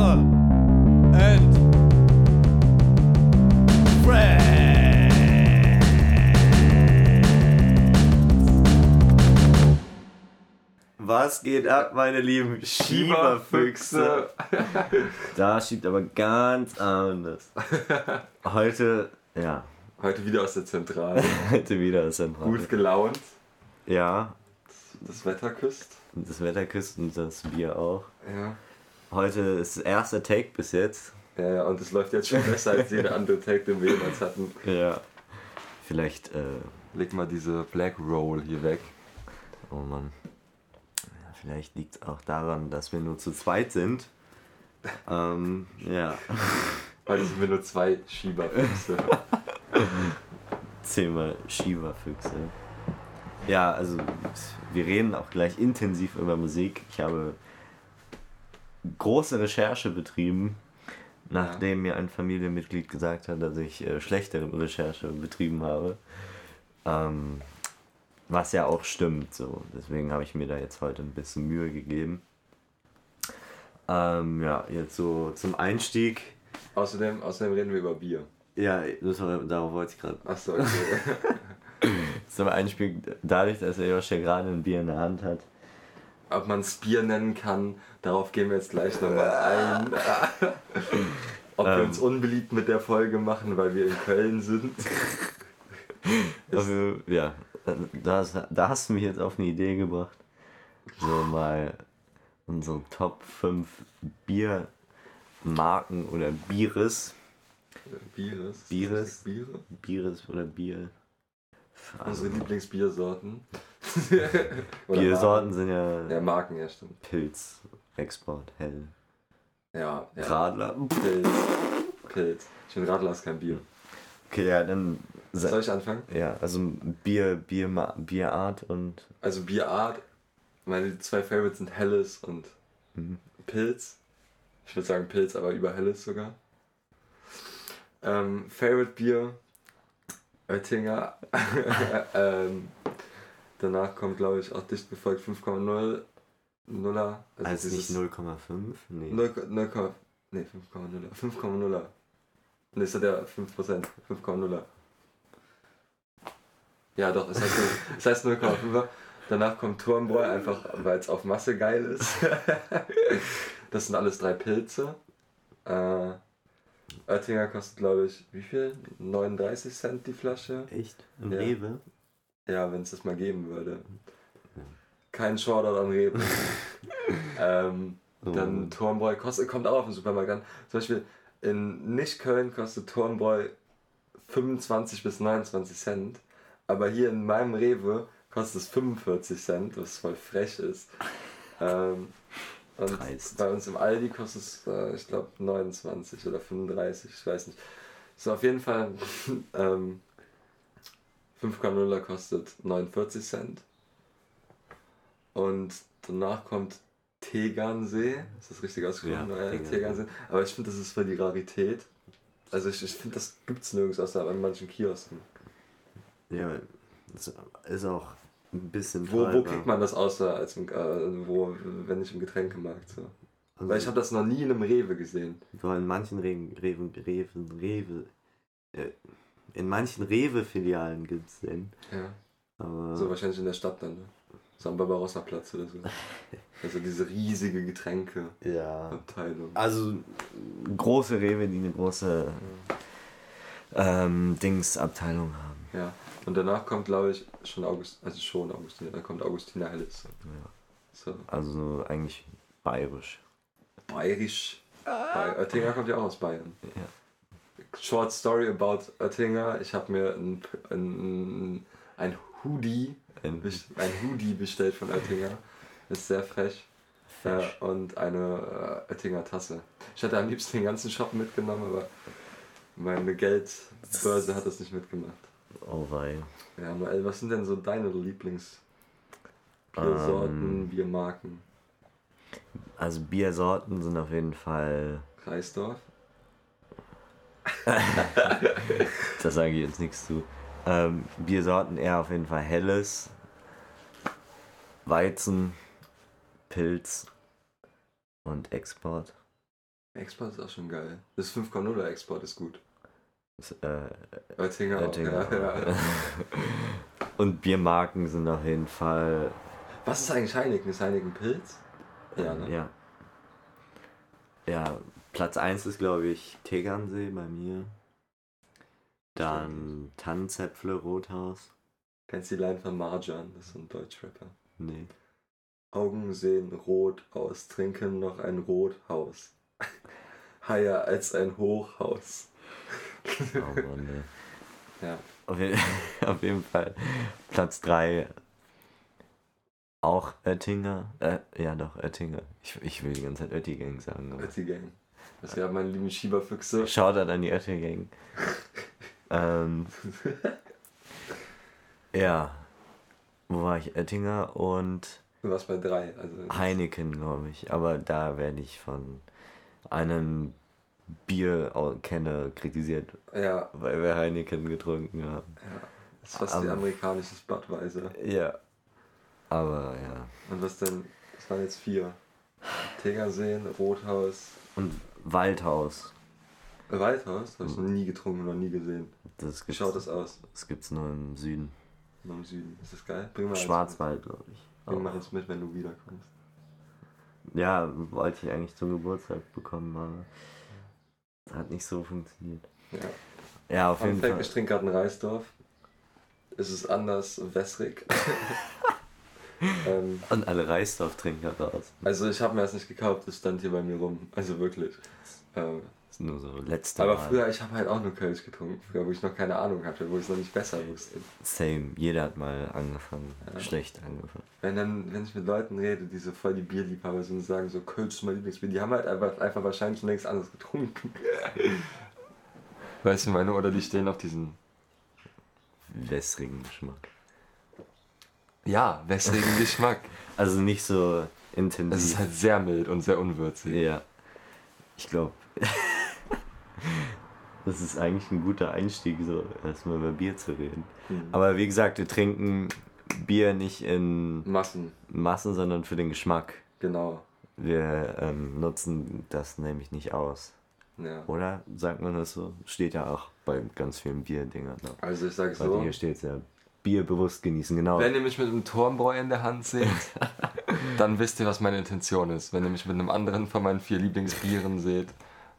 Woche. And Was geht ab, meine lieben Schieberfüchse? Da schiebt aber ganz anders. Heute, ja, Heute wieder aus der Zentrale. heute wieder das Zentral. Gut gelaunt. Ja, Das Wetter küsst. das Wetter küsst und das Bier auch. Ja. Heute ist der erste Take bis jetzt. Ja, ja, und es läuft jetzt schon besser als jeder andere Take, den wir jemals hatten. Ja. Vielleicht, äh, Leg mal diese Black Roll hier weg. oh Mann. Ja, vielleicht liegt es auch daran, dass wir nur zu zweit sind. Ähm, ja. Heute sind wir nur zwei Schieberfüchse. Zehnmal Shiva-Füchse. Ja, also wir reden auch gleich intensiv über Musik. Ich habe große Recherche betrieben, nachdem mir ein Familienmitglied gesagt hat, dass ich äh, schlechtere Recherche betrieben habe. Ähm, was ja auch stimmt, so. Deswegen habe ich mir da jetzt heute ein bisschen Mühe gegeben. Ähm, ja, jetzt so zum Einstieg. Außerdem, außerdem reden wir über Bier. Ja, das war, darauf wollte ich gerade Achso, okay. zum Einspiel, dadurch, dass er Josh ja gerade ein Bier in der Hand hat. Ob man es Bier nennen kann, darauf gehen wir jetzt gleich nochmal ein. Ob wir Ähm. uns unbeliebt mit der Folge machen, weil wir in Köln sind. Also, ja, da, hast- da hast du mich jetzt auf eine Idee gebracht. So mal unsere Top 5 Biermarken oder Bieres. Bieres. Bieres. Biere? Bieres oder Bier. Also, Unsere Lieblingsbiersorten. Oder Biersorten sind ja. Ja, Marken, ja, stimmt. Pilz, Export, Hell, Ja, ja. Radler. Pilz. Pilz. Ich finde Radler ist kein Bier. Okay, ja, dann. Soll ich anfangen? Ja, also Bier, Bier, Bierart und. Also Bierart. Meine zwei Favorites sind Helles und Mhm. Pilz. Ich würde sagen Pilz, aber über Helles sogar. Ähm, Favorite Bier. Oettinger. ähm, danach kommt, glaube ich, auch dicht gefolgt 5,0. Nuller. Also nicht dieses 0,5? Nee. 0, 0, nee, 5,0. 5,0. Ne, ist ja der 5%. 5,0. Ja, doch, es heißt, es heißt 0,5. Danach kommt Turmbräu, einfach weil es auf Masse geil ist. das sind alles drei Pilze. Äh, Oettinger kostet, glaube ich, wie viel? 39 Cent die Flasche? Echt? Im Ja. Rewe? Ja, wenn es das mal geben würde. Kein Shoutout an Rewe. ähm, Oh. dann Turmbräu kostet, kommt auch auf den Supermarkt an. Zum Beispiel in Nicht-Köln kostet Turmbräu 25 bis 29 Cent. Aber hier in meinem Rewe kostet es 45 Cent, was voll frech ist. Ähm, und Dreist. bei uns im Aldi kostet es, äh, ich glaube, 29 oder 35, ich weiß nicht. So, auf jeden Fall ähm, 5,0 kostet 49 Cent. Und danach kommt Tegernsee. Ist das richtig ausgesprochen? Ja, Ja, Tegernsee. Aber ich finde, das ist für die Rarität. Also ich, ich finde, das gibt es nirgends außer an manchen Kiosken. Ja, das ist auch ein bisschen Wo, wo kriegt man das außer als im, äh, wo, wenn nicht im Getränkemarkt? So. Also, Weil ich habe das noch nie in einem Rewe gesehen. so in manchen Rewe, Rewe, Rewe, Rewe äh, in manchen Rewe-Filialen gibt es den. Ja. Aber So wahrscheinlich in der Stadt dann, ne? So am Barbarossa-Platz oder so. Also diese riesige Getränkeabteilung. ja. Also große Rewe, die eine große ähm, Dingsabteilung haben. Ja. Und danach kommt, glaube ich, schon August, also schon Augustiner, dann kommt Augustiner Helles. Ja. So. Also eigentlich bayerisch. Bayerisch. Bei Oettinger kommt ja auch aus Bayern. Ja. Short story about Oettinger. Ich habe mir ein, ein, ein Hoodie, Ein- ein Hoodie bestellt von Oettinger. Ist sehr frech. Äh, und eine äh, Oettinger Tasse. Ich hätte am liebsten den ganzen Shop mitgenommen, aber meine Geldbörse hat das nicht mitgemacht. Oh wei. Ja, Noel, was sind denn so deine Lieblings-Biersorten, Ähm. Biermarken? Also Biersorten sind auf jeden Fall. Kreisdorf? Da sage ich jetzt nichts zu. Ähm, Biersorten eher auf jeden Fall helles, Weizen, Pilz und Export. Export ist auch schon geil. Das 5,0er Export ist gut. Äh, Oettinger, auch, Oettinger. Ja, ja. Und Biermarken sind auf jeden Fall. Was ist eigentlich Heineken? Ist Heineken Pilz? Ja, ne? Ja. Ja, Platz 1 ist, glaube ich, Tegernsee bei mir. Dann Tannenzäpfle Rothaus. Kennst du die Line von Marjan? Das ist ein Deutschrapper. Nee. Augen sehen rot aus, trinken noch ein Rothaus. Higher als ein Hochhaus. Ey. Ja. Auf, je auf jeden Fall Platz 3 auch Oettinger. Äh, ja, doch, Oettinger. Ich, ich will die ganze Zeit Oettigang sagen. Aber Ötti Gang. Das wäre meine lieben Schieberfüchse. Shoutout an die Oettigang. ähm, ja. Wo war ich? Oettinger und Du warst bei drei. Also Heineken, glaube ich. Aber da werde ich von einem Bierkenner kritisiert, ja, weil wir Heineken getrunken haben. ja. Das ist fast wie Aber- amerikanisches Budweiser. Ja. Aber ja. Und was denn? Das waren jetzt vier. Tegerseen, Rothaus, Und Waldhaus. Waldhaus. Habe ich noch nie getrunken, noch nie gesehen. Das Wie schaut das aus? das gibt's nur im Süden. Nur im Süden. Ist das geil? Bring mal Schwarzwald, glaube ich. Bring mal eins mit, wenn du wiederkommst. Ja, wollte ich eigentlich zum Geburtstag bekommen, aber hat nicht so funktioniert. Ja. Ja, auf Fun jeden Fact, Fall. ich trinke gerade einen Reisdorf. Es ist anders wässrig. ähm, Und alle Reisdorf-Trinker raus. also ich habe mir das nicht gekauft, das stand hier bei mir rum. Also wirklich. Ähm, nur so letzte aber Mal. früher, ich habe halt auch nur Kölsch getrunken, früher, wo ich noch keine Ahnung hatte, wo ich es noch nicht besser wusste. Same. Jeder hat mal angefangen. Ja. Schlecht angefangen. Wenn dann, wenn ich mit Leuten rede, die so voll die Bierliebhaber sind und sagen, so Kölsch ist mein Lieblingsbier, die haben halt einfach, einfach wahrscheinlich schon längst anderes getrunken. Weißt du meine, oder die stehen auf diesen Wässrigen Geschmack. Ja, wässrigen Geschmack. Also nicht so intensiv. Es ist halt sehr mild und sehr unwürzig. Ja. Ich glaube, das ist eigentlich ein guter Einstieg, so erstmal über Bier zu reden. Hm. Aber wie gesagt, wir trinken Bier nicht in Massen, Massen, sondern für den Geschmack. genau. Wir ähm, nutzen das nämlich nicht aus. Ja. Oder sagt man das so? Steht ja auch bei ganz vielen Bierdingern. Ne? Also ich sage so, hier steht ja. Bier bewusst genießen, genau. wenn ihr mich mit einem Turmbräu in der Hand seht, dann wisst ihr, was meine Intention ist. Wenn ihr mich mit einem anderen von meinen vier Lieblingsbieren seht,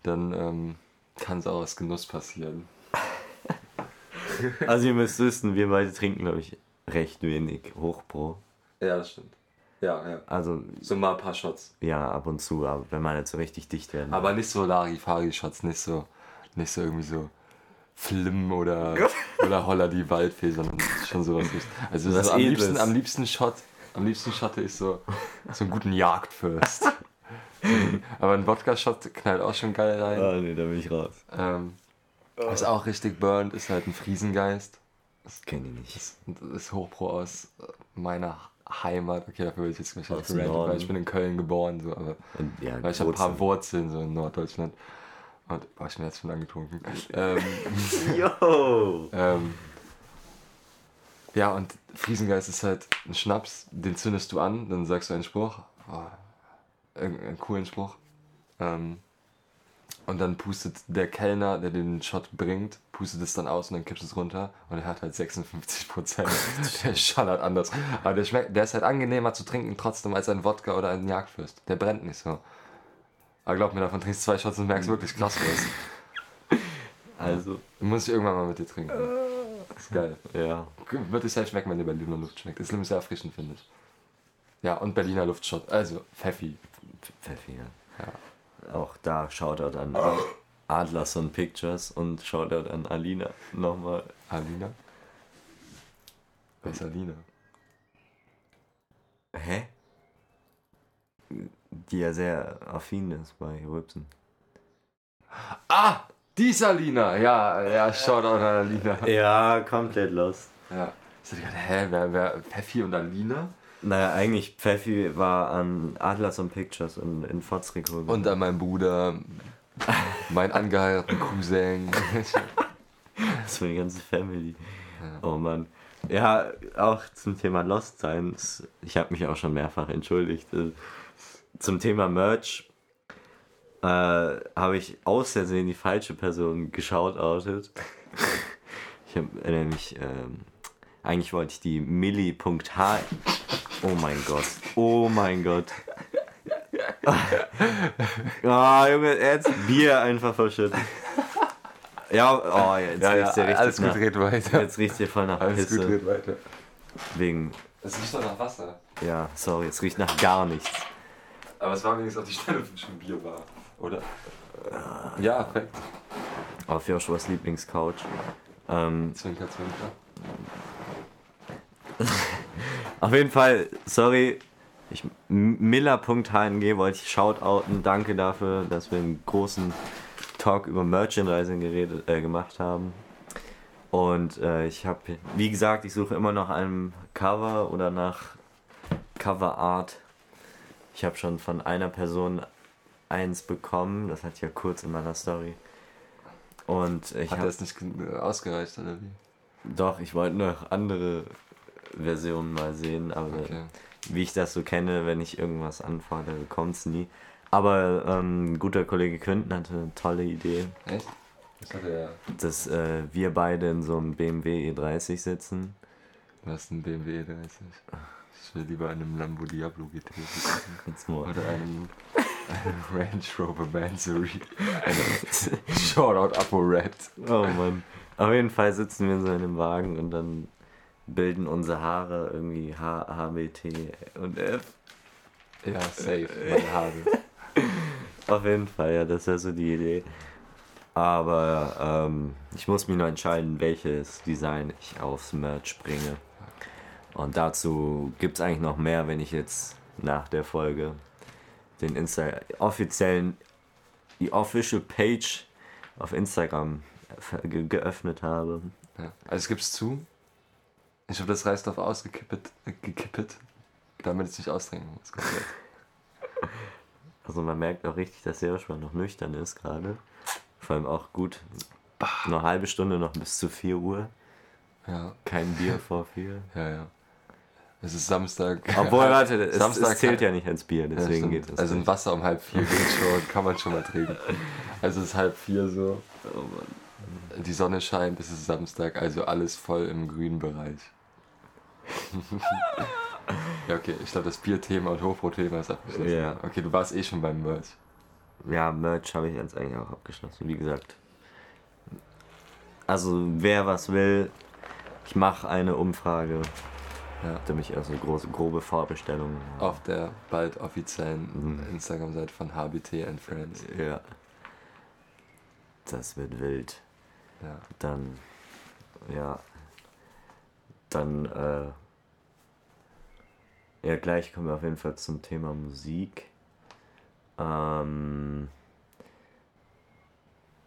dann ähm, kann es auch aus Genuss passieren. Also ihr müsst wissen, wir beide trinken, glaube ich, recht wenig Hochpro. Ja, das stimmt. Ja, ja. Also So mal ein paar Shots. ja, ab und zu, aber wenn man jetzt so richtig dicht werden. Aber nicht so Larifari-Shots, nicht so, nicht so irgendwie so Flim oder, oder Holla die Waldfee, sondern schon sowas. Nicht. Also Was so am, liebsten, am liebsten Shot, am liebsten shotte ich so, so einen guten Jagdfürst. Aber ein Wodka-Shot knallt auch schon geil rein. Ah, nee, da bin ich raus. Ähm, was auch richtig burnt, ist halt ein Friesengeist. Das kenne ich nicht. Das ist Hochpro aus meiner Heimat. Okay, dafür will ich jetzt nicht Aus gerantet, weil ich bin in Köln geboren, so, aber Und, ja, weil ich habe ein paar Wurzeln. So in Norddeutschland. Und boah, ich bin jetzt schon angetrunken. ähm, Yo! ähm, ja, und Friesengeist ist halt ein Schnaps, den zündest du an, dann sagst du einen Spruch, oh, irgendeinen coolen Spruch. Ähm, und dann pustet der Kellner, der den Shot bringt, pustet es dann aus und dann kippst du es runter und er hat halt 56 Prozent. der schallert anders. Aber der, schmeckt, der ist halt angenehmer zu trinken trotzdem als ein Wodka oder ein Jagdfürst. Der brennt nicht so. Aber glaub mir, davon trinkst du zwei Shots und merkst wirklich krass was. Also, Muss ich irgendwann mal mit dir trinken. Ist geil. ja. Wird es halt schmecken, wenn der Berliner Luft schmeckt. Ist nämlich sehr erfrischend, finde ich. Ja, und Berliner Luftshot. Also, Pfeffi. Pfeffi, ja. Auch da Shoutout an Adlerson Pictures und Shoutout an Alina nochmal. Alina? Wer ist Alina? Hä? Die ja sehr affin ist bei Whipsen. Ah! Die ist Alina! Ja, ja, Shoutout an Alina. Ja, komplett lost. Ja. Ich dachte, hä, wer, wer, Pfeffi und Alina? Naja, eigentlich Pfeffi war an Adlerson Pictures und in Fotzrico. Und an meinen Bruder, mein angeheirateten Cousin. Das war die ganze Family. Oh Mann. Ja, auch zum Thema Lost sein. Ich habe mich auch schon mehrfach entschuldigt. Äh, Zum Thema Merch. äh, habe ich aus Versehen die falsche Person geschautoutet. ich habe nämlich, ähm, eigentlich wollte ich die Milli.h. Oh mein Gott. Oh mein Gott. Ah, Junge, jetzt Bier einfach verschüttet. Ja, oh, jetzt Ja, ja, riecht's ja richtig alles gut, nach, red weiter. Jetzt riecht hier voll nach Alles gut, Pisse. red weiter. Wegen, Es riecht doch nach Wasser. ja, sorry, es riecht nach gar nichts. Aber es war wenigstens auf die Stelle, wo schon Bier war. Oder? Ja, perfekt. Auf Joshuas Lieblingscouch. Ähm, Zwinker, zwinker. Auf jeden Fall, sorry, ich, Miller.hng wollte ich shoutouten. Danke dafür, dass wir einen großen Talk über Merchandising geredet, äh, gemacht haben. Und äh, ich habe, wie gesagt, ich suche immer nach einem Cover oder nach Cover Art. Ich habe schon von einer Person eins bekommen, das hatte ich ja kurz in meiner Story. Und ich Hat habe das nicht ausgereicht, oder wie? Doch, ich wollte noch andere Versionen mal sehen, aber Okay. wie ich das so kenne, wenn ich irgendwas anfordere, kommt's nie. Aber ähm, ein guter Kollege Quinten hatte eine tolle Idee, Echt? Das hat er. dass äh, wir beide in so einem BMW E30 sitzen. Du hast einen BMW E30. Ich will lieber in einem Lambo Diablo GT sitzen. Oder einem, einem Range Rover Mansory. Shoutout Apo Red. Oh Mann. Auf jeden Fall sitzen wir in so einem Wagen und dann bilden unsere Haare irgendwie H, H, B, T und F. Ja, safe. Meine Haare. Auf jeden Fall, ja, das wäre so die Idee. Aber ähm, ich muss mich noch entscheiden, welches Design ich aufs Merch bringe. Und dazu gibt es eigentlich noch mehr, wenn ich jetzt nach der Folge den Insta offiziellen, die Official Page auf Instagram ge geöffnet habe. Ja. Also es gibt's zu. Ich habe das Reisdorf ausgekippet, äh, gekippet, damit es nicht austrinken muss. Also man merkt auch richtig, dass Joshua noch nüchtern ist gerade. Vor allem auch gut. Noch eine halbe Stunde noch bis zu 4 Uhr. Ja, Kein Bier vor 4. ja, ja. Es ist Samstag. Obwohl, warte, es, Samstag es zählt ja nicht als Bier, Ja, deswegen stimmt. geht es. Also ein. Wasser um halb vier geht schon, kann man schon mal trinken. Also es ist halb vier so. Oh Die Sonne scheint, es ist Samstag, also alles voll im grünen Bereich. ja, okay, ich glaube, das Bierthema und Hofbrot-Thema ist abgeschlossen. Ja. Okay, du warst eh schon beim Merch. Ja, Merch habe ich jetzt eigentlich auch abgeschlossen, wie gesagt. Also, wer was will, ich mache eine Umfrage, Ja. damit ich also große, grobe Vorbestellungen. Auf der bald offiziellen Mhm. Instagram-Seite von HBT and Friends. Ja. Das wird wild. Ja. Dann, ja. Dann, äh. Ja, gleich kommen wir auf jeden Fall zum Thema Musik. Ähm.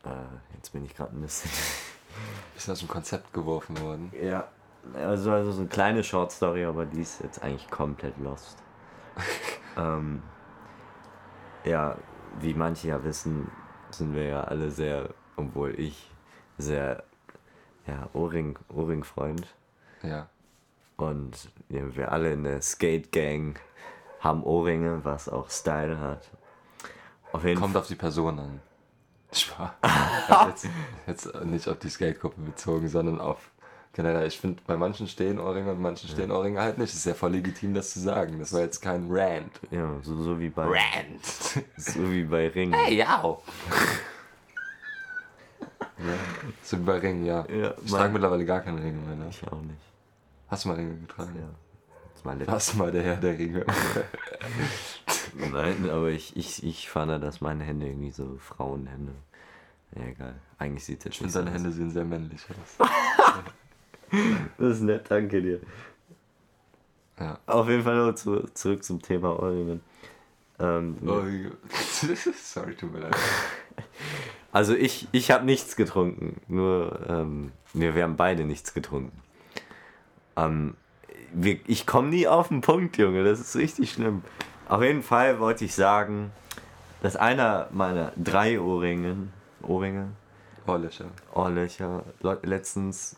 Äh, jetzt bin ich gerade ein bisschen. Ist aus dem Konzept geworfen worden. Ja. Also, also so eine kleine Short Story, aber die ist jetzt eigentlich komplett lost. ähm, ja, wie manche ja wissen, sind wir ja alle sehr, obwohl ich sehr, ja, Ohrring, Ohrring-Freund. Ja. Und ja, wir alle in der Skate Gang haben Ohrringe, was auch Style hat. Auf jeden Kommt Fall. auf die Person an. Spaß. Jetzt, jetzt nicht auf die Skate-Gruppe bezogen, sondern auf generell. Ich finde, bei manchen stehen Ohrringe und manchen stehen Ohrringe halt nicht. ist ja voll legitim, das zu sagen. Das war jetzt kein Rant. Ja, so, so wie bei Rant! so wie bei Ringen. Hey, ja! ja. So wie bei Ringen, ja. Ja, Ich trage mittlerweile gar keine Ringe mehr. Ne? Ich auch nicht. Hast du mal Ringe getragen? Ja. Das war Warst du mal der Herr der Ringe? Nein, aber ich, ich, ich fand, dass meine Hände irgendwie so Frauenhände. Ja, egal. Eigentlich sieht es jetzt Ich finde, so deine. Hände sehen sehr männlich aus. Das ist nett, danke dir. Ja. Auf jeden Fall noch zu, zurück zum Thema Ohrringen. Ähm, Oh, sorry, tut mir leid. Also ich, ich habe nichts getrunken. Nur, ähm, wir, wir haben beide nichts getrunken. Ähm, wir, ich komme nie auf den Punkt, Junge. Das ist richtig schlimm. Auf jeden Fall wollte ich sagen, dass einer meiner drei Ohrringe, Ohrringe, Ohrlöcher. Ohrlöcher, le- letztens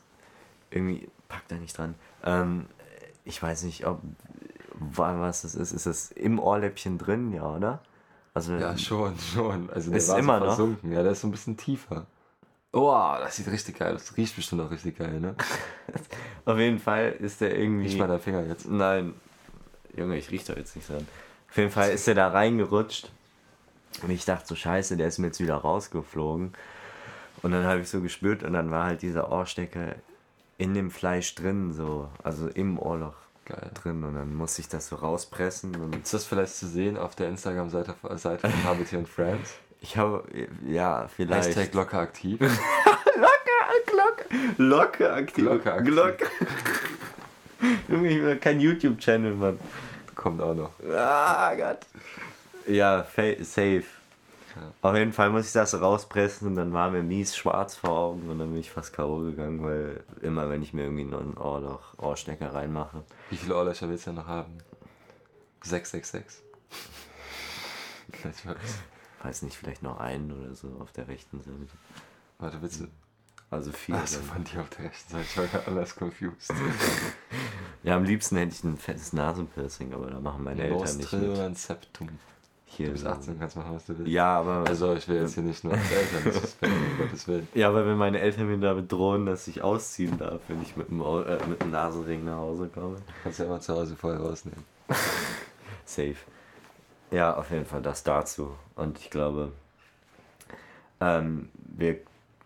irgendwie, pack da nicht dran. Ähm, ich weiß nicht, ob wa- was das ist. Ist das im Ohrläppchen drin, ja, oder? Also, Ja, schon, schon. Also der Ist war immer so noch? versunken. Ja, der ist so ein bisschen tiefer. Oh, das sieht richtig geil aus. Das riecht bestimmt auch richtig geil, ne? auf jeden Fall ist der irgendwie. Riech mal deinen Finger jetzt. Nein, Junge, ich riech doch jetzt nicht dran. Auf jeden Fall ist er da reingerutscht. Und ich dachte so, scheiße, der ist mir jetzt wieder rausgeflogen. Und dann habe ich so gespürt und dann war halt dieser Ohrstecker in dem Fleisch drin, so, also im Ohrloch Geil. drin. Und dann musste ich das so rauspressen. Ist das vielleicht zu sehen auf der Instagram-Seite Seite von Habiti und Friends? Ich habe, ja, vielleicht. Hashtag locker aktiv. Glocke, Locke aktiv. Glocke aktiv. Glocke. Junge, ich will kein YouTube-Channel, Mann. Kommt auch noch. Ah Gott. Ja, safe. Ja. Auf jeden Fall muss ich das rauspressen und dann war mir mies schwarz vor Augen und dann bin ich fast K.O. gegangen, weil immer wenn ich mir irgendwie noch ein Ohrloch, Ohrstecker reinmache. Wie viele Ohrlöcher willst du denn noch haben? 666. Ich weiß. Nicht, vielleicht noch einen oder so auf der rechten Seite. Warte, willst du. Also vier. Dann. von dir auf der rechten Seite. Ich war gerade alles confused. Ja, am liebsten hätte ich ein fettes Nasenpiercing, aber da machen meine Eltern nicht Nostril oder mit. ein Septum. Hier Du bist so. 18, kannst machen, was du willst. Ja, aber Also, ich will jetzt hier nicht nur als Eltern disrespekten, um Gottes Willen. Ja, aber wenn meine Eltern mir damit drohen, dass ich ausziehen darf, wenn ich mit dem, Au- äh, mit dem Nasenring nach Hause komme. Kannst du ja immer zu Hause vorher rausnehmen. Safe. Ja, auf jeden Fall das dazu. Und ich glaube, ähm, wir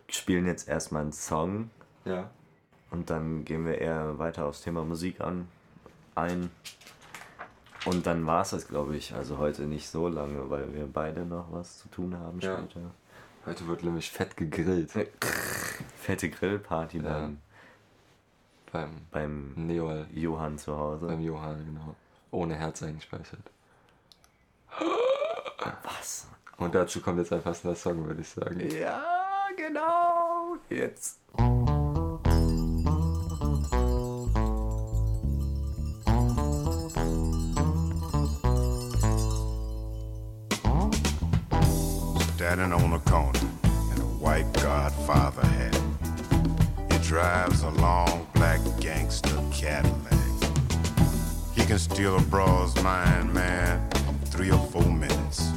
spielen jetzt erstmal einen Song Ja. und dann gehen wir eher weiter aufs Thema Musik an, ein. Und dann war es das, glaube ich. Also heute nicht so lange, weil wir beide noch was zu tun haben Ja. später. Heute wird nämlich fett gegrillt. Fette Grillparty Ja. beim, Beim beim Neol. Johann zu Hause. Beim Johann, genau. Ohne Herz eingespeichert. Was? Und dazu kommt jetzt ein passender Song, würde ich sagen. Ja, genau. Jetzt. Standing on a corner in a white Godfather hat. He drives a long black gangster Cadillac. He can steal a broad's mind, man, in three or four minutes.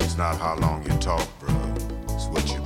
It's not how long you talk, bro. It's what you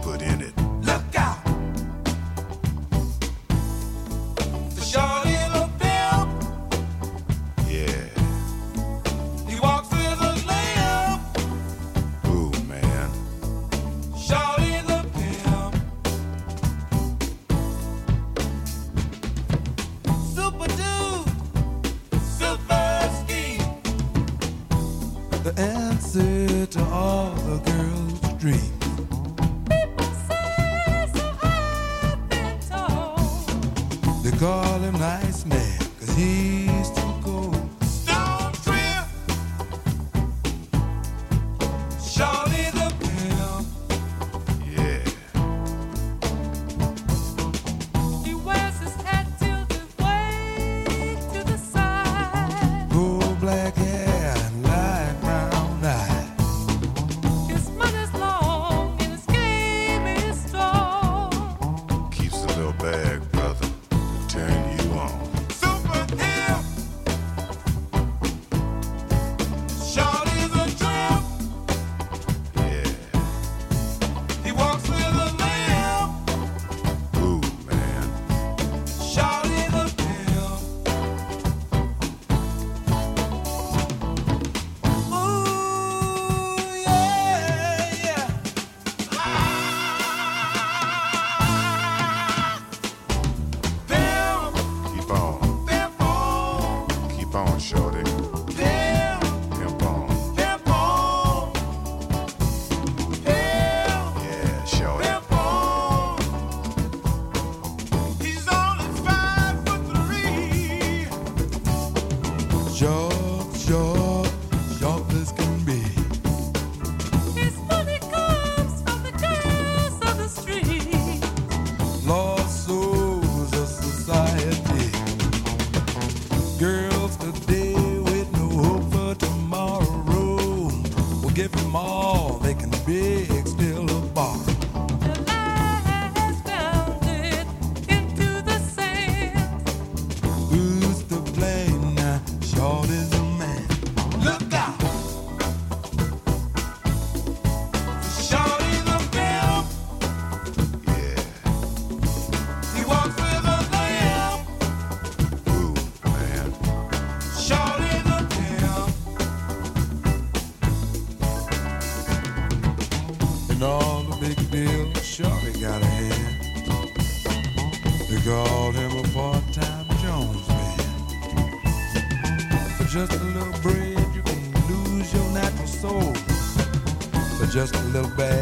little bag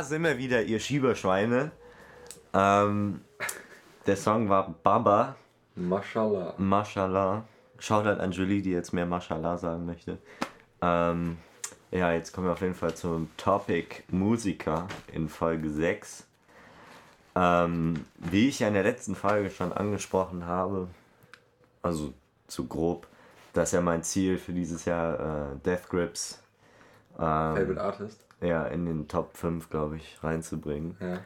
Da sind wir wieder, ihr Schieberschweine. Ähm, der Song war Baba, Mashallah. Mashallah. Shoutout an Julie, die jetzt mehr Mashallah sagen möchte. Ähm, ja, jetzt kommen wir auf jeden Fall zum Topic Musiker in Folge 6. Ähm, wie ich ja in der letzten Folge schon angesprochen habe, also zu grob, das ist ja mein Ziel für dieses Jahr, äh, Death Grips ähm, Favorite Artist. Ja, in den Top 5, glaube ich, reinzubringen. Ja.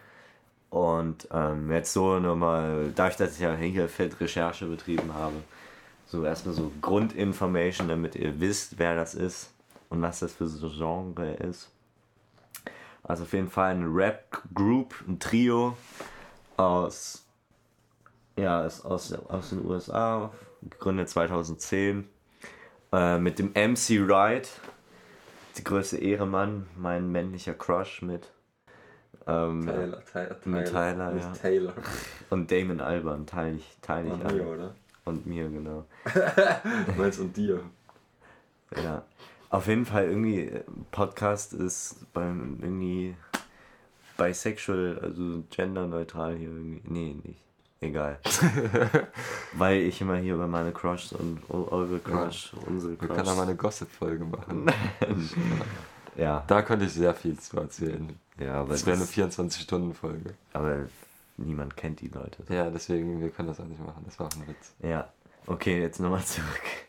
Und ähm, jetzt so nochmal, dadurch, dass ich ja hier fett Recherche betrieben habe, so erstmal so Grundinformation, damit ihr wisst, wer das ist und was das für so Genre ist. Also auf jeden Fall ein Rap-Group, ein Trio aus, ja, ist aus, aus den USA, gegründet 2010, äh, mit dem MC Wright, die größte Ehremann, mein männlicher Crush mit. Ähm, Tyler, Tyler, Mit Tyler, ja. Taylor. Und Damon Alban teile ich, teile ich Und an. mir, oder? Und mir, genau. Du meinst und dir. Ja. Auf jeden Fall irgendwie, äh, Podcast ist beim irgendwie bisexual, also genderneutral hier irgendwie. Nee, nicht. Egal. Weil ich immer hier über meine Crushs und eu- eure Crush, unsere Wir Crush. können da mal eine Gossip-Folge machen. ja, Da könnte ich sehr viel zu erzählen. ja, aber, Das wäre eine das, 24-Stunden-Folge. aber niemand kennt die Leute. Ja, deswegen, wir können das auch nicht machen. Das war auch ein Witz. Ja. Okay, jetzt nochmal zurück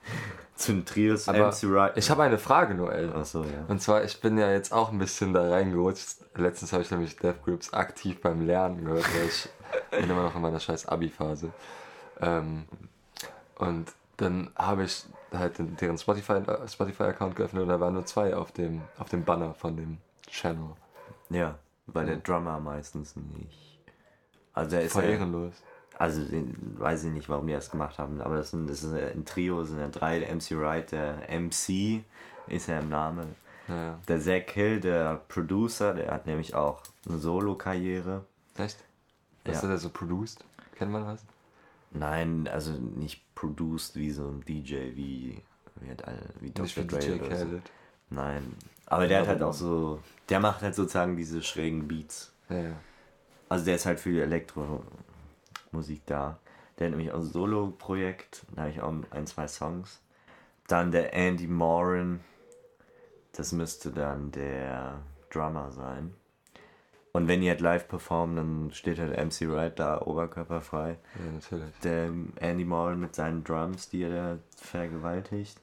zu den Trios Aber MC Right. ich habe eine Frage, Noel. Achso, ja. Und zwar, ich bin ja jetzt auch ein bisschen da reingerutscht. Letztens habe ich nämlich Death Grips aktiv beim Lernen gehört, weil ich bin immer noch in meiner scheiß Abi-Phase. Ähm, und dann habe ich halt deren Spotify- Spotify-Account geöffnet und da waren nur zwei auf dem, auf dem Banner von dem Channel. Ja, weil der Drummer meistens nicht. Also der ist Voll ja, ehrenlos. also weiß ich nicht, warum die das gemacht haben, aber das, sind, das ist ein Trio, das sind ja drei, der MC Wright, der MC ist ja im Namen. Naja. Der Zack Hill, der Producer, der hat nämlich auch eine Solo-Karriere. Echt? Was Ja. hat er so produced? Kennt man was? Nein, also nicht produced wie so ein DJ, wie, wie, hat alle, wie Dr. Dre oder so. Nein, aber der hat halt auch so, der macht halt sozusagen diese schrägen Beats. Ja, ja. Also der ist halt für die Elektromusik da. Der hat nämlich auch ein Solo-Projekt, da habe ich auch ein, zwei Songs. Dann der Andy Moran, das müsste dann der Drummer sein. Und wenn die halt live performen, dann steht halt MC Wright da oberkörperfrei. Ja, natürlich. Der Andy Moran mit seinen Drums, die er da vergewaltigt.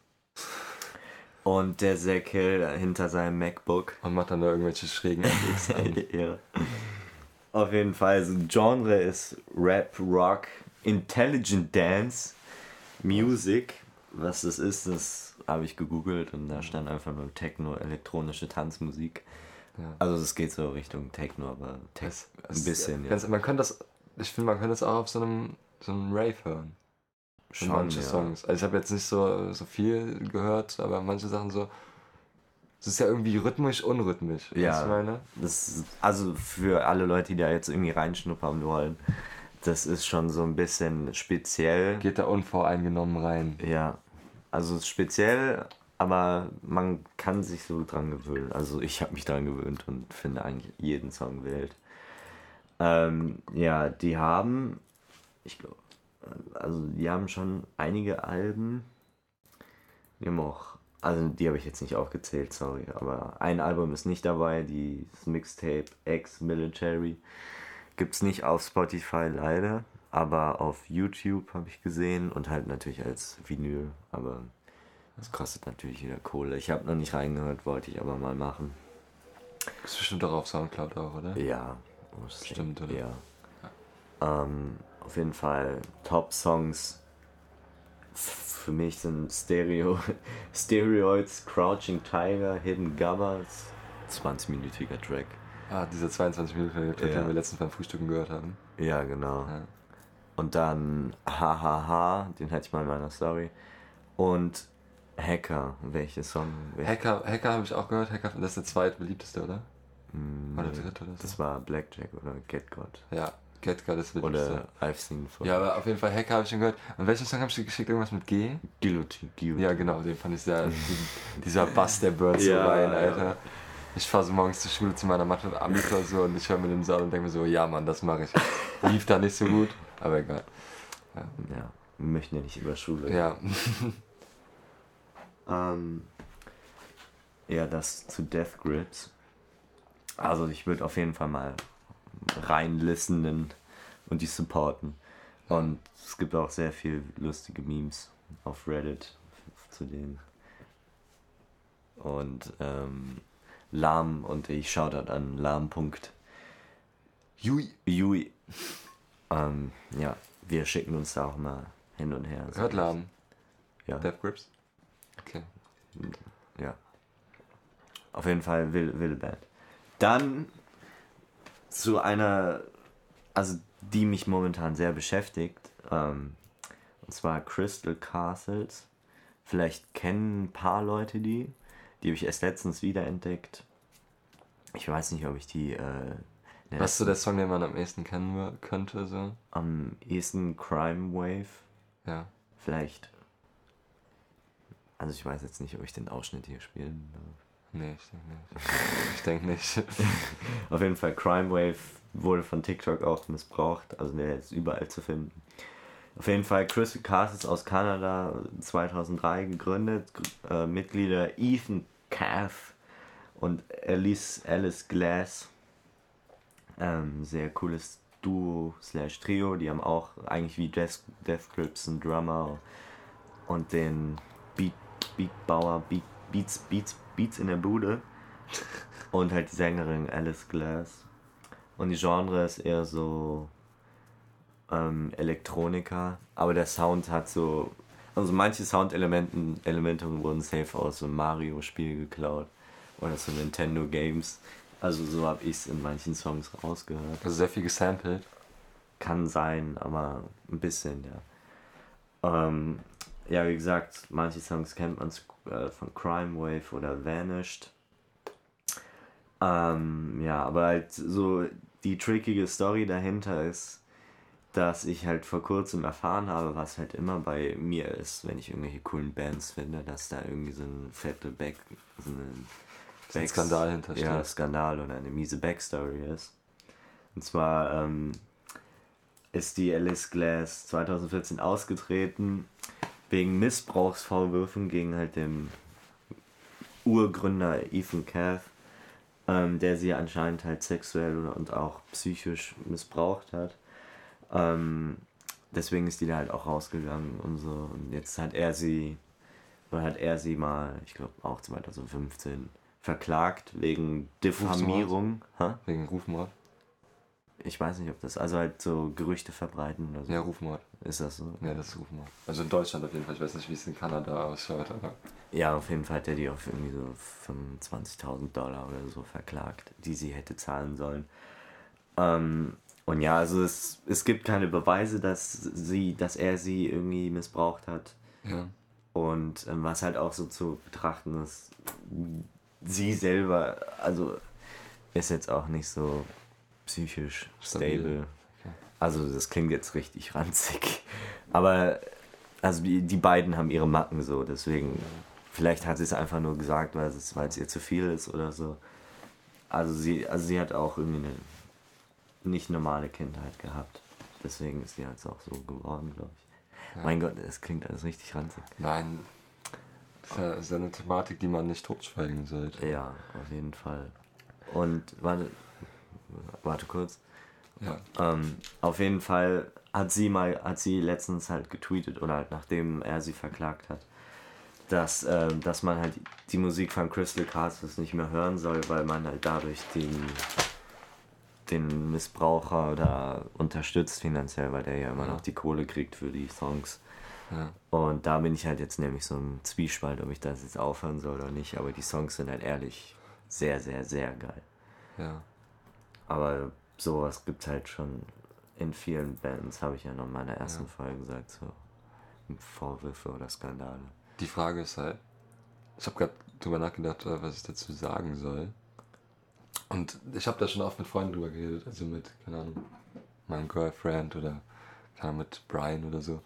Und der Zack Hill hinter seinem MacBook. Und macht dann da irgendwelche schrägen FX an. ja. Auf jeden Fall, so Genre ist Rap, Rock, Intelligent Dance, Music. Was das ist, das habe ich gegoogelt und da stand einfach nur Techno, elektronische Tanzmusik. Ja. Also es geht so Richtung Techno, aber Tech, Es- ein es- bisschen, ja. Man könnte das, ich finde, man könnte das auch auf so einem, so einem Rave hören. Schon, manche ja. Songs. Also ich habe jetzt nicht so, so viel gehört, aber manche Sachen so. Es ist ja irgendwie rhythmisch, unrhythmisch. Ja. was ich meine? Das also für alle Leute, die da jetzt irgendwie reinschnuppern wollen, das ist schon so ein bisschen speziell. Geht da unvoreingenommen rein. Ja, also speziell, aber man kann sich so dran gewöhnen. Also ich habe mich dran gewöhnt und finde eigentlich jeden Song wild. Ähm, ja, die haben, ich glaube, also die haben schon einige Alben. Die haben auch, also die habe ich jetzt nicht aufgezählt, sorry, aber ein Album ist nicht dabei, die Mixtape Ex-Military. Gibt es nicht auf Spotify leider, aber auf YouTube habe ich gesehen und halt natürlich als Vinyl, aber das kostet natürlich wieder Kohle. Ich habe noch nicht reingehört, wollte ich aber mal machen. Ist bestimmt auch auf Soundcloud auch, oder? Ja, Stimmt, oder? Ja. Ähm, auf jeden Fall Top-Songs für mich sind Stereo, Stereoids, Crouching Tiger, Hidden Gubbers, 20-minütiger Track. Ah, dieser 22 Minuten, Ja. den wir letztens beim Frühstücken gehört haben. Ja, genau. Ja. Und dann Hahaha, den hatte ich mal in meiner Story. Und Hacker, welche Song? Welche? Hacker, Hacker habe ich auch gehört. Hacker, das ist der zweitbeliebteste, oder? Hm, Oder dritte oder so? Das war Blackjack oder Get God. Ja, Get God ist beliebteste. Oder I've Seen for Ja, aber auf jeden Fall Hacker habe ich schon gehört. Und welchen Song habe ich geschickt? Irgendwas mit G? Guillotine. Guillotine. Ja, genau, den fand ich sehr. dieser Bass, der so Ja, rein, ja. Alter. Ich fahre so morgens zur Schule zu meiner Mathe am so und ich höre mir den Saal und denke mir so, ja Mann, das mache ich. Lief da nicht so gut, aber egal. Ja, wir möchten ja nicht über Schule. Ja, Ähm, ja, das zu Death Grips. Also ich würde auf jeden Fall mal reinlistenen und die supporten. Und es gibt auch sehr viel lustige Memes auf Reddit zu denen. Und ähm, Lahm und ich Shoutout an Lahm.jui. Jui. Ähm, ja, wir schicken uns da auch mal hin und her. hört Lahm. Ja. Death Grips. Ja. Auf jeden Fall wilde, wilde Band. Dann zu einer, also die mich momentan sehr beschäftigt, ähm, und zwar Crystal Castles. Vielleicht kennen ein paar Leute die. Die habe ich erst letztens wiederentdeckt. Ich weiß nicht, ob ich die. Äh, Was ist so der Song, den man am ehesten kennen könnte? So? am ehesten Crime Wave. Ja. Vielleicht. Also ich weiß jetzt nicht, ob ich den Ausschnitt hier spielen darf. Nee, ich denke nicht. Ich denke nicht. Auf jeden Fall, Crime Wave wurde von TikTok auch missbraucht, also der ist überall zu finden. Auf jeden Fall, Crystal Castles aus Kanada, 2003 gegründet, Gr- äh, Mitglieder Ethan Cath und Alice, Alice Glass. Ähm, sehr cooles Duo slash Trio, die haben auch eigentlich wie Death, Death Grips einen Drummer und den Beat, Beatbauer, Beat, Beats, Beats, Beats in der Bude. Und halt die Sängerin Alice Glass. Und die Genre ist eher so ähm, Elektronika. Aber der Sound hat so. Also manche Soundelemente Elemente wurden safe aus so einem Mario-Spiel geklaut. Oder so Nintendo Games. Also so habe ich es in manchen Songs rausgehört. Also sehr viel gesampelt. Kann sein, aber ein bisschen, ja. Ähm, ja, wie gesagt, manche Songs kennt man äh, von Crime Wave oder Vanished. Ähm, ja, aber halt so die trickige Story dahinter ist, dass ich halt vor kurzem erfahren habe, was halt immer bei mir ist, wenn ich irgendwelche coolen Bands finde, dass da irgendwie so ein fette Back, so ein Backs- Skandal hintersteht. Ja, Skandal oder eine miese Backstory ist. Und zwar ähm, ist die Alice Glass 2014 ausgetreten wegen Missbrauchsvorwürfen gegen halt den Urgründer Ethan Cath. ähm, der sie anscheinend halt sexuell und auch psychisch missbraucht hat. Ähm, deswegen ist die da halt auch rausgegangen und so. Und jetzt hat er sie, oder hat er sie mal, ich glaube auch 2015, verklagt wegen Diffamierung. Hä? Wegen Rufmord. Ich weiß nicht, ob das, also halt so Gerüchte verbreiten oder so. Ja, Rufmord. Ist das so? Ja, das ist Rufmord. Also in Deutschland auf jeden Fall. Ich weiß nicht, wie es in Kanada ausschaut, aber. Ja, auf jeden Fall hat er die auf irgendwie so 25.000 Dollar oder so verklagt, die sie hätte zahlen sollen. Ähm, und ja, also es, es gibt keine Beweise, dass sie, dass er sie irgendwie missbraucht hat. Ja. Und ähm, was halt auch so zu betrachten ist, sie selber, also ist jetzt auch nicht so psychisch Stabil. stable. Also das klingt jetzt richtig ranzig. Aber also die, die beiden haben ihre Macken so, deswegen vielleicht hat sie es einfach nur gesagt, weil es, weil es ihr zu viel ist oder so. Also sie, also sie hat auch irgendwie eine nicht normale Kindheit gehabt. Deswegen ist sie halt auch so geworden, glaube ich. Ja. Mein Gott, es klingt alles richtig ranzig. Nein. Das ist ja, eine Thematik, die man nicht totschweigen sollte. Ja, auf jeden Fall. Und warte, warte kurz. Ja. Ähm, auf jeden Fall hat sie mal, hat sie letztens halt getweetet oder halt nachdem er sie verklagt hat, dass, ähm, dass man halt die Musik von Crystal Castles nicht mehr hören soll, weil man halt dadurch den, den Missbraucher da unterstützt finanziell, weil der ja immer Ja. noch die Kohle kriegt für die Songs. Ja. Und da bin ich halt jetzt nämlich so im Zwiespalt, ob ich das jetzt aufhören soll oder nicht. Aber die Songs sind halt ehrlich sehr, sehr, sehr geil. Ja. Aber sowas gibt halt schon in vielen Bands, habe ich ja noch in meiner ersten Ja. Folge gesagt, so Vorwürfe oder Skandale. Die Frage ist halt, ich habe gerade drüber nachgedacht, äh, was ich dazu sagen soll. Und ich habe da schon oft mit Freunden drüber geredet, also mit, keine Ahnung, meinem Girlfriend oder keine Ahnung, mit Brian oder so.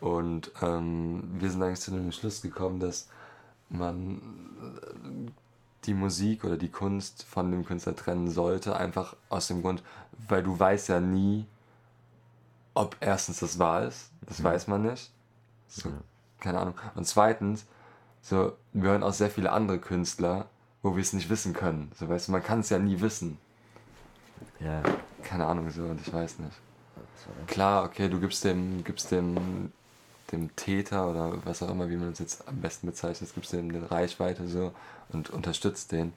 Und ähm, wir sind eigentlich zu dem Schluss gekommen, dass man die Musik oder die Kunst von dem Künstler trennen sollte, einfach aus dem Grund, weil du weißt ja nie, ob erstens das wahr ist, das weiß man nicht. So, Ja. keine Ahnung. Und zweitens, so, wir hören auch sehr viele andere Künstler, wo wir es nicht wissen können. So, weißt du, man kann es ja nie wissen. Ja, Keine Ahnung, so, und ich weiß nicht. Klar, okay, du gibst dem, gibst dem, dem Täter oder was auch immer, wie man es jetzt am besten bezeichnet, gibst dem den Reichweite so und unterstützt den.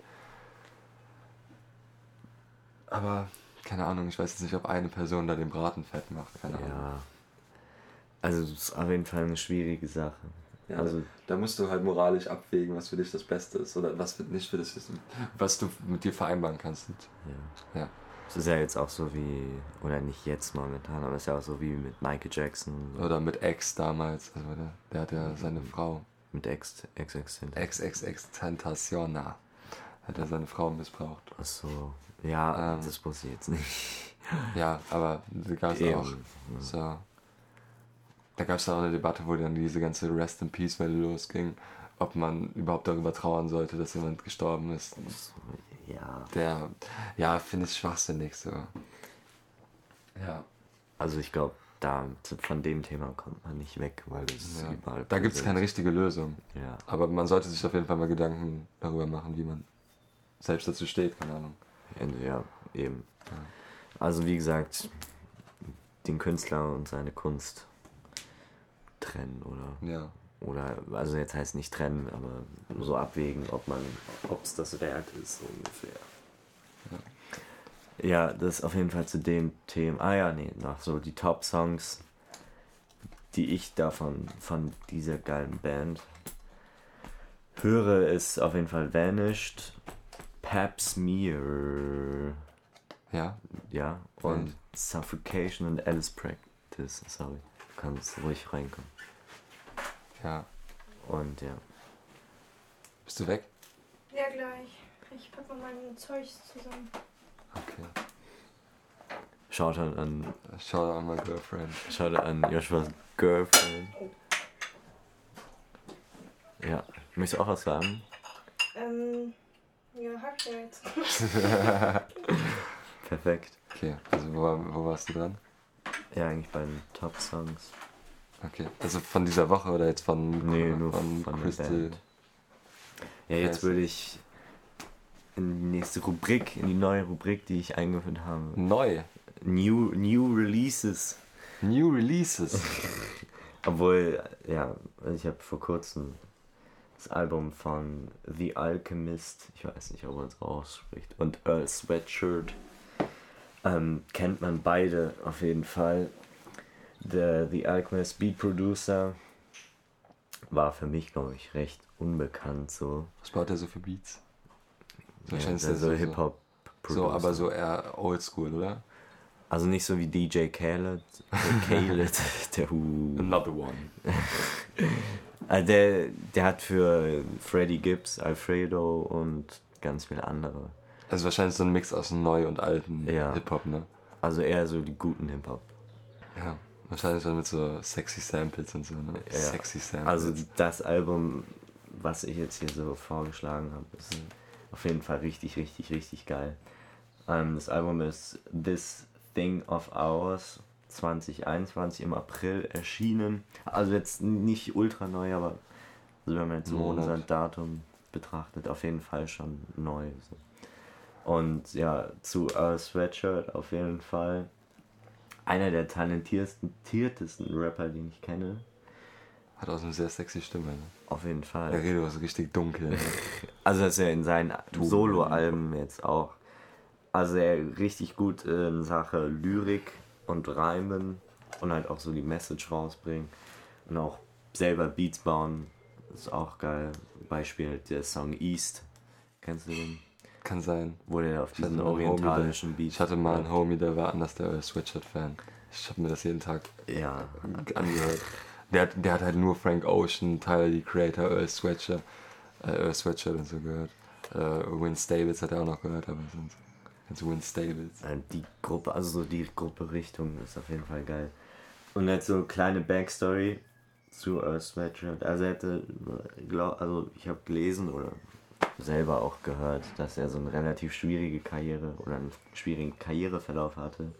Aber, keine Ahnung, ich weiß jetzt nicht, ob eine Person da den Braten fett macht, keine Ahnung. ja. Also es ist auf jeden Fall eine schwierige Sache. Ja, Also da musst du halt moralisch abwägen, was für dich das Beste ist oder was für, nicht für dich ist. Was du mit dir vereinbaren kannst. Ja. ja. Es ist ja jetzt auch so wie, oder nicht jetzt momentan, aber es ist ja auch so wie mit Michael Jackson, Oder mit Ex damals. Also der, der hat ja seine Frau. mit Ex, Ex, Ex, Ex, Ex, Ex Tentaciona. Hat er seine Frau missbraucht. Achso, ja, Ähm. das muss ich jetzt nicht. Ja, aber da gab es auch. So. Da gab es auch eine Debatte, wo dann diese ganze Rest in Peace-Welle losging, ob man überhaupt darüber trauern sollte, dass jemand gestorben ist. Ja, Der, ja, finde ich schwachsinnig so. Ja, also ich glaube, da von dem Thema kommt man nicht weg, weil ist ja. überall. Da gibt es keine richtige Lösung. Ja, Aber man sollte sich auf jeden Fall mal Gedanken darüber machen, wie man selbst dazu steht, keine Ahnung. ja, eben. Also wie gesagt, den Künstler und seine Kunst trennen oder Ja. Oder also jetzt heißt nicht trennen, aber so abwägen, ob man ob es das wert ist so ungefähr. Ja, das ist auf jeden Fall zu dem Thema. Ah ja, nee, noch so die Top Songs, die ich davon von dieser geilen Band höre, ist auf jeden Fall Vanished, Pap Smear, Ja? ja, und Suffocation und Alice Practice. Sorry, du kannst ruhig reinkommen. Ja. Und ja. Bist du weg? Ja, gleich. Ich packe mal mein Zeug zusammen. Okay. Shoutout an, Schau an meine Girlfriend. Shoutout an Joshua's Girlfriend. Ja, möchtest du auch was sagen? Ähm, ja, hab ich ja jetzt. Perfekt. Okay, also wo, wo warst du dran? Ja, eigentlich bei den Top Songs. Okay. Also von dieser Woche oder jetzt von, Nee, nur von, von, Crystal? Ja, jetzt würde ich in die nächste Rubrik, in die neue Rubrik, die ich eingeführt habe. Neu. New, New Releases. New Releases. Obwohl, ja, also ich habe vor kurzem das Album von The Alchemist, ich weiß nicht, ob man es ausspricht, und Earl Sweatshirt. Ähm, kennt man beide auf jeden Fall. Der The Alchemist Beat Producer war für mich, glaube ich, recht unbekannt so. Was baut er so für Beats? So Ja, wahrscheinlich der ist so Hip-Hop. So, aber so eher oldschool, oder? Also nicht so wie DJ Khaled. Khaled, der Hu. Another one. Also der, der hat für Freddie Gibbs, Alfredo und ganz viele andere. Also wahrscheinlich so ein Mix aus neu und alten Ja. Hip-Hop, ne? Also eher so die guten Hip-Hop. Ja. Wahrscheinlich dann mit so sexy Samples und so, ne? Ja. Sexy Samples. Also das Album, was ich jetzt hier so vorgeschlagen habe, ist auf jeden Fall richtig, richtig, richtig geil. Ähm, das Album ist This Thing of Ours 2021 im April erschienen. Also jetzt nicht ultra neu, aber also wenn man jetzt so Monat. unser Datum betrachtet, auf jeden Fall schon neu. So. Und ja, zu Earl Sweatshirt auf jeden Fall einer der talentiertesten tiertesten Rapper, den ich kenne. Hat auch so eine sehr sexy Stimme, ne? Auf jeden Fall. redet auch so richtig dunkel. Ne? Also das ist ja in seinen. Soloalben jetzt auch. Also er richtig gut in Sache Lyrik und Reimen und halt auch so die Message rausbringen. Und auch selber Beats bauen. Ist auch geil. Beispiel halt der Song East. Kennst du den? Kann sein. Wo der auf diesen Homie, orientalischen der, Beat. Ich hatte mal einen Homie, der war anders der Earl Sweatshirt-Fan. Ich habe mir das jeden Tag Ja. angehört. Der, hat- der hat halt nur Frank Ocean, Tyler, the Creator, Earl Sweatshirt, äh, Earl Sweatshirt und so gehört. Äh, Win Stables hat er auch noch gehört, aber sonst. Du Win Stables? Äh, Die Gruppe, also so die Gruppe Richtung ist auf jeden Fall geil. Und jetzt so kleine Backstory zu Earth Sweatshirt. Also er hätte, glaub, also ich habe gelesen oder selber auch gehört, dass er so eine relativ schwierige Karriere oder einen schwierigen Karriereverlauf hatte.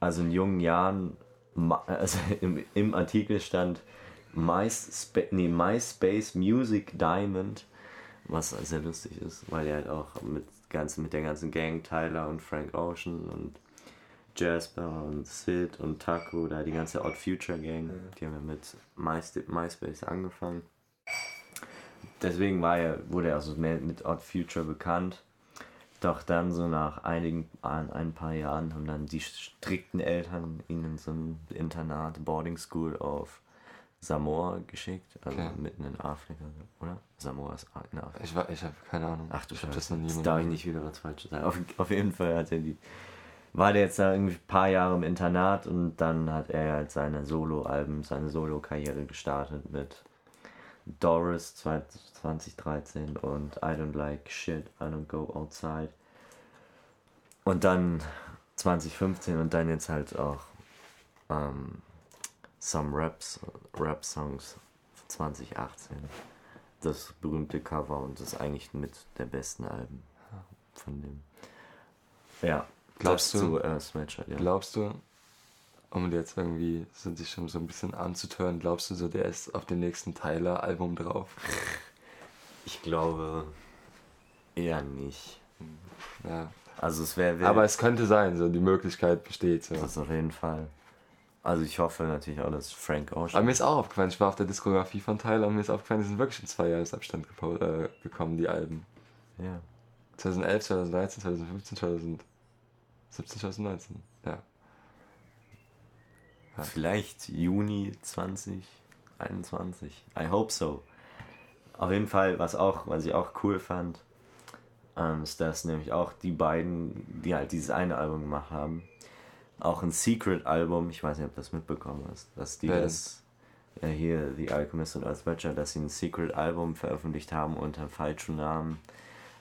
Also in jungen Jahren, also im, im Artikel stand MySpace, nee, MySpace Music Diamond, was sehr lustig ist, weil er halt auch mit, ganz, mit der ganzen Gang, Tyler und Frank Ocean und Jasper und Sid und Taco, da die ganze Odd Future Gang, die haben ja mit MySpace angefangen. Deswegen war er, wurde er also mehr mit Odd Future bekannt. Doch dann so nach einigen, ein, ein paar Jahren haben dann die strikten Eltern ihn in so ein Internat, Boarding School auf Samoa geschickt, also Okay. mitten in Afrika, oder? Samoa ist in Afrika. Ich, war- ich habe keine Ahnung. Ach du Scheiße, das noch nie jetzt darf ich nicht wieder was Falsches sagen. Auf, auf jeden Fall hat er die, war der jetzt da irgendwie ein paar Jahre im Internat und dann hat er halt seine Solo-Alben, seine Solo-Karriere gestartet mit Doris 2013 und I Don't Like Shit, I Don't Go Outside. Und dann 2015 und dann jetzt halt auch ähm, Some Raps, Rap-Songs 2018 das berühmte Cover und das ist eigentlich mit der besten Alben von dem. Ja, Glaubst du- zu äh, Sweatshirt, ja. Glaubst du, um jetzt irgendwie so, sich schon so ein bisschen anzutören, glaubst du so, der ist auf dem nächsten Tyler-Album drauf? ich glaube eher nicht. Ja. Also es wäre Aber es könnte sein, so die Möglichkeit besteht. So. das auf jeden Fall. Also ich hoffe natürlich auch, dass Frank Aber Ocean. mir ist auch aufgefallen, ich war auf der Diskografie von Tyler und mir ist aufgefallen, die sind wirklich in zwei Jahresabstand äh, gekommen, die Alben. Ja. 2011, 2013, 2015, 2017, 2019. Ja. Ja. Vielleicht Juni 2021. I hope so. Auf jeden Fall, was auch, was ich auch cool fand, ähm, ist, dass nämlich auch die beiden, die halt dieses eine Album gemacht haben, auch ein Secret-Album, ich weiß nicht, ob du das mitbekommen hast, dass die denn? das, ja hier, The Alchemist und Earth Badger, dass sie ein Secret-Album veröffentlicht haben unter falschem Namen,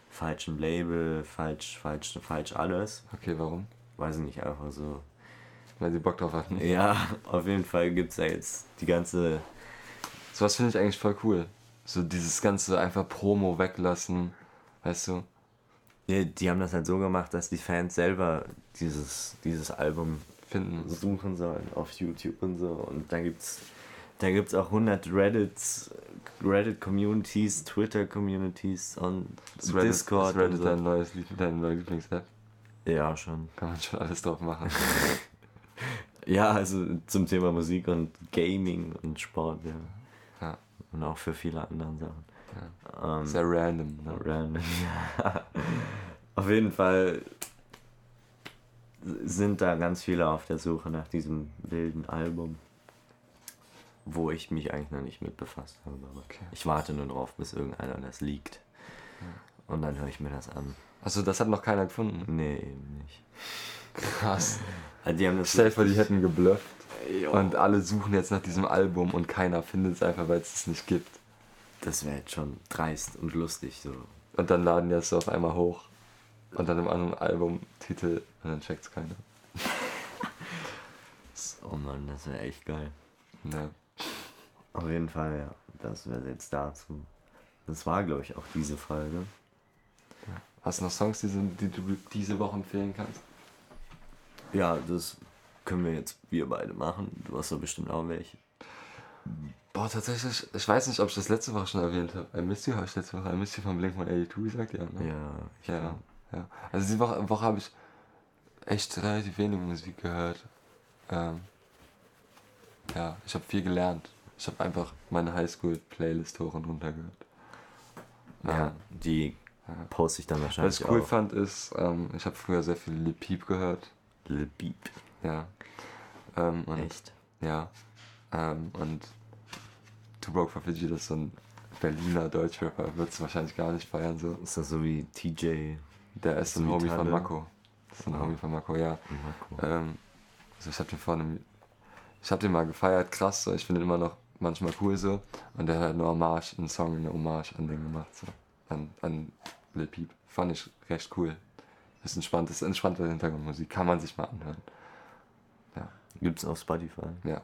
falschem Label, falsch, falsch, falsch alles. Okay, warum? Weiß ich nicht, einfach so. Weil sie Bock drauf hatten. Ja, auf jeden Fall gibt es ja jetzt die ganze. Sowas finde ich eigentlich voll cool. So dieses ganze einfach Promo weglassen, weißt du? Ja, die haben das halt so gemacht, dass die Fans selber dieses, dieses Album Finden. suchen sollen auf YouTube und so. Und da gibt's, da gibt's auch 100 Reddits Reddit-Communities, Twitter-Communities und Ist Reddit, Discord. ist Reddit und dein so. neues Lieb deine neue Lieblings-App? Ja, schon. Kann man schon alles drauf machen. Ja, also zum Thema Musik und Gaming und Sport, ja. Ja. Und auch für viele andere Sachen. Ähm, Sehr random. Ne? Random, ja. Auf jeden Fall sind da ganz viele auf der Suche nach diesem wilden Album, wo ich mich eigentlich noch nicht mit befasst habe. Okay. ich warte nur drauf, bis irgendeiner das liegt. Und dann höre ich mir das an. Also das hat noch keiner gefunden. Nee, eben nicht. Krass. Also die haben das Stell dir vor, die hätten geblufft. Jo. Und alle suchen jetzt nach diesem Album und keiner findet es einfach, weil es es nicht gibt. das wäre jetzt schon dreist und lustig so. Und dann laden die das so auf einmal hoch. Und dann im anderen Albumtitel und dann checkt's keiner. Oh Mann, das wäre echt geil. Ne. Auf jeden Fall, ja. Das wäre jetzt dazu. Das war, glaube ich, auch diese Folge. Hast du noch Songs, die, sind, die du diese Woche empfehlen kannst? Ja, das können wir jetzt wir beide machen. Du hast doch bestimmt auch welche. Boah, tatsächlich, ich weiß nicht, ob ich das letzte Woche schon erwähnt habe. I Miss You habe ich letzte Woche I Miss You von Blink-182 gesagt, ja. Ne? Ja, ich Ja, ja. Also diese Woche, Woche habe ich echt relativ wenig Musik gehört. Ähm, ja, ich habe viel gelernt. Ich habe einfach meine Highschool-Playlist hoch und runter gehört. ja, die Ja. poste ich dann Was wahrscheinlich ich cool auch. fand ist, ähm, ich habe früher sehr viel Lil Peep gehört. Lil Beep. Ja. Ähm, und, Echt? Ja. Ähm, und Two Broke for Fiji, das ist so ein Berliner Deutschrapper, wird wahrscheinlich gar nicht feiern so. Ist das so wie TJ Der ist So ein Homie von? Mako. Das ist ein Ah. Homie von Mako, ja. Marco? Ähm, also ich hab den vor einem, ich hab den mal gefeiert, krass, so. ich finde ihn immer noch manchmal cool so. Und der hat eine Hommage, einen Song, eine Hommage an den gemacht, so. An, an Lil Peep. Fand ich recht cool. Ist entspannt, ist entspannte Hintergrundmusik, kann man sich mal anhören. Gibt's auf Spotify? Ja.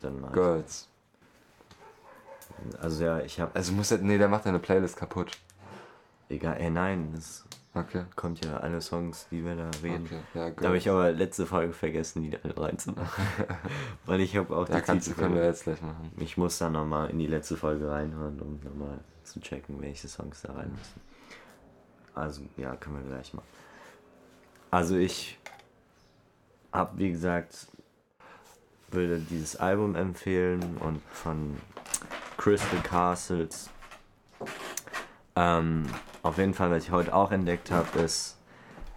Dann mal. Girls. Also ja, ich habe Also muss er, nee, der macht deine Playlist kaputt. egal. Ey, nein, das Okay. kommt ja alle Songs, die wir da reden. Okay, ja, Da habe ich aber letzte Folge vergessen, die da reinzumachen. Weil ich habe auch Ja, die kannst, Titel können wir jetzt gleich machen. Ich muss dann nochmal in die letzte Folge reinhören, um nochmal zu checken, welche Songs da rein müssen. Also, ja, können wir gleich machen. Also, ich habe, wie gesagt, würde dieses Album empfehlen und von Crystal Castles. Ähm, auf jeden Fall, was ich heute auch entdeckt habe, ist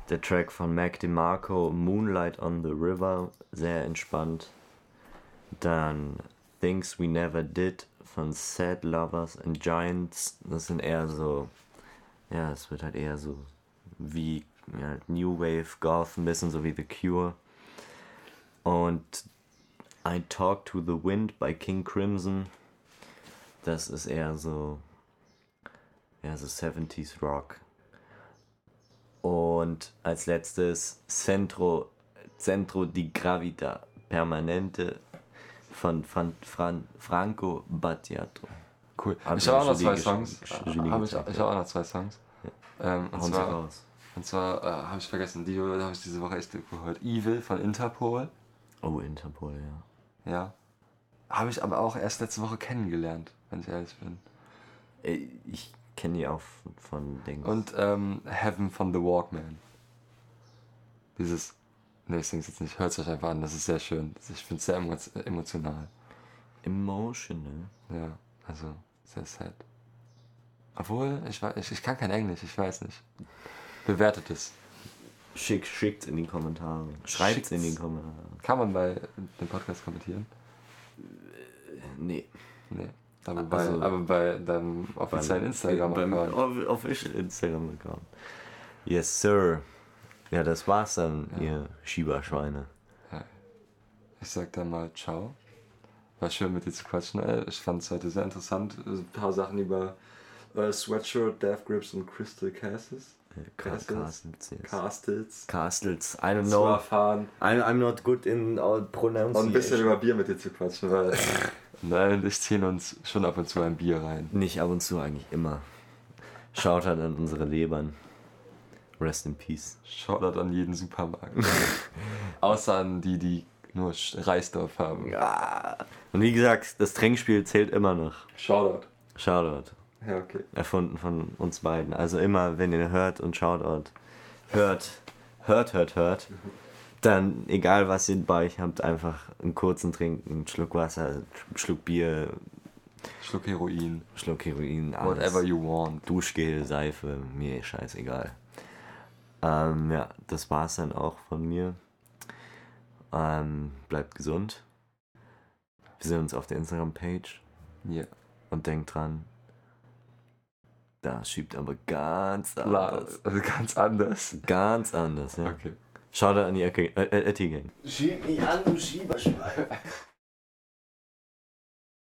der Track von Mac DeMarco, Moonlight on the River, sehr entspannt. Dann Things We Never Did von Sad Lovers and Giants. Das sind eher so, ja, es wird halt eher so wie ja, New Wave Goth, ein bisschen so wie The Cure. Und I Talk to the Wind bei King Crimson. Das ist eher so, ja, so 70s Rock. Und als letztes Centro, Centro di Gravita Permanente von Fran, Fran, Franco Battiato. Cool. Hab ich habe auch noch zwei Songs. Julie Hab ich ich ja. habe auch noch zwei Songs. Ähm, und zwar, raus. und zwar äh, habe ich vergessen, die habe ich diese Woche echt gehört. Evil von Interpol. Oh, Interpol, ja. Ja. Habe ich aber auch erst letzte Woche kennengelernt, wenn ich ehrlich bin. Ey, Ich kenne die auch von, Dings. Und ähm, Heaven von The Walkman. Dieses. Ne, ich sing's jetzt nicht. Hört es euch einfach an, das ist sehr schön. Ich finde es sehr emo emotional. Emotional. Ja, also sehr sad. Obwohl, ich, ich, ich kann kein Englisch, ich weiß nicht. Bewertet es. Schick, schickt's in die Kommentare. Schreibt's in die. Kommentare. Kann man bei dem Podcast kommentieren? Nee. Nee. Aber bei, Also- aber bei deinem offiziellen Instagram-Account. Off- Official Instagram-Account. Yes, sir. Ja, das war's dann, Ja. ihr Schieberschweine. Ich sag dann mal ciao. War schön mit dir zu quatschen. ey. Ich fand es heute sehr interessant. Ein paar Sachen über äh, Sweatshirt, Death Grips und Crystal Castles. Castles. Castles. Castles. Castles. I don't know. erfahren. I'm, I'm not good in all Und ein bisschen über Bier mit dir zu quatschen, weil Nein ich ziehen uns schon ab und zu ein Bier rein. Nicht ab und zu, eigentlich immer. Schaut halt an unsere Lebern. Rest in Peace. Shoutout an jeden Supermarkt. Außer an die, die nur Reisdorf haben. Ja. Und wie gesagt, das Trinkspiel zählt immer noch. Shoutout. Shoutout. Ja, okay. Erfunden von uns beiden. Also immer, wenn ihr hört und Shoutout hört, hört, hört, hört, dann egal was ihr bei euch habt, einfach einen kurzen Trinken, einen Schluck Wasser, einen Schluck Bier, Schluck Heroin. Schluck Heroin, alles. Whatever you want. Duschgel, Seife, mir scheißegal. Ähm, ja, das war's dann auch von mir. Ähm, bleibt gesund. Wir sehen uns auf der Instagram-Page Ja. und denkt dran, das schiebt aber ganz anders. Also ganz anders. Ganz anders, ja. Okay. Schau da an die Ecke, äh, äh, Etty Gang. Schieb mich an, du Schieberschwein.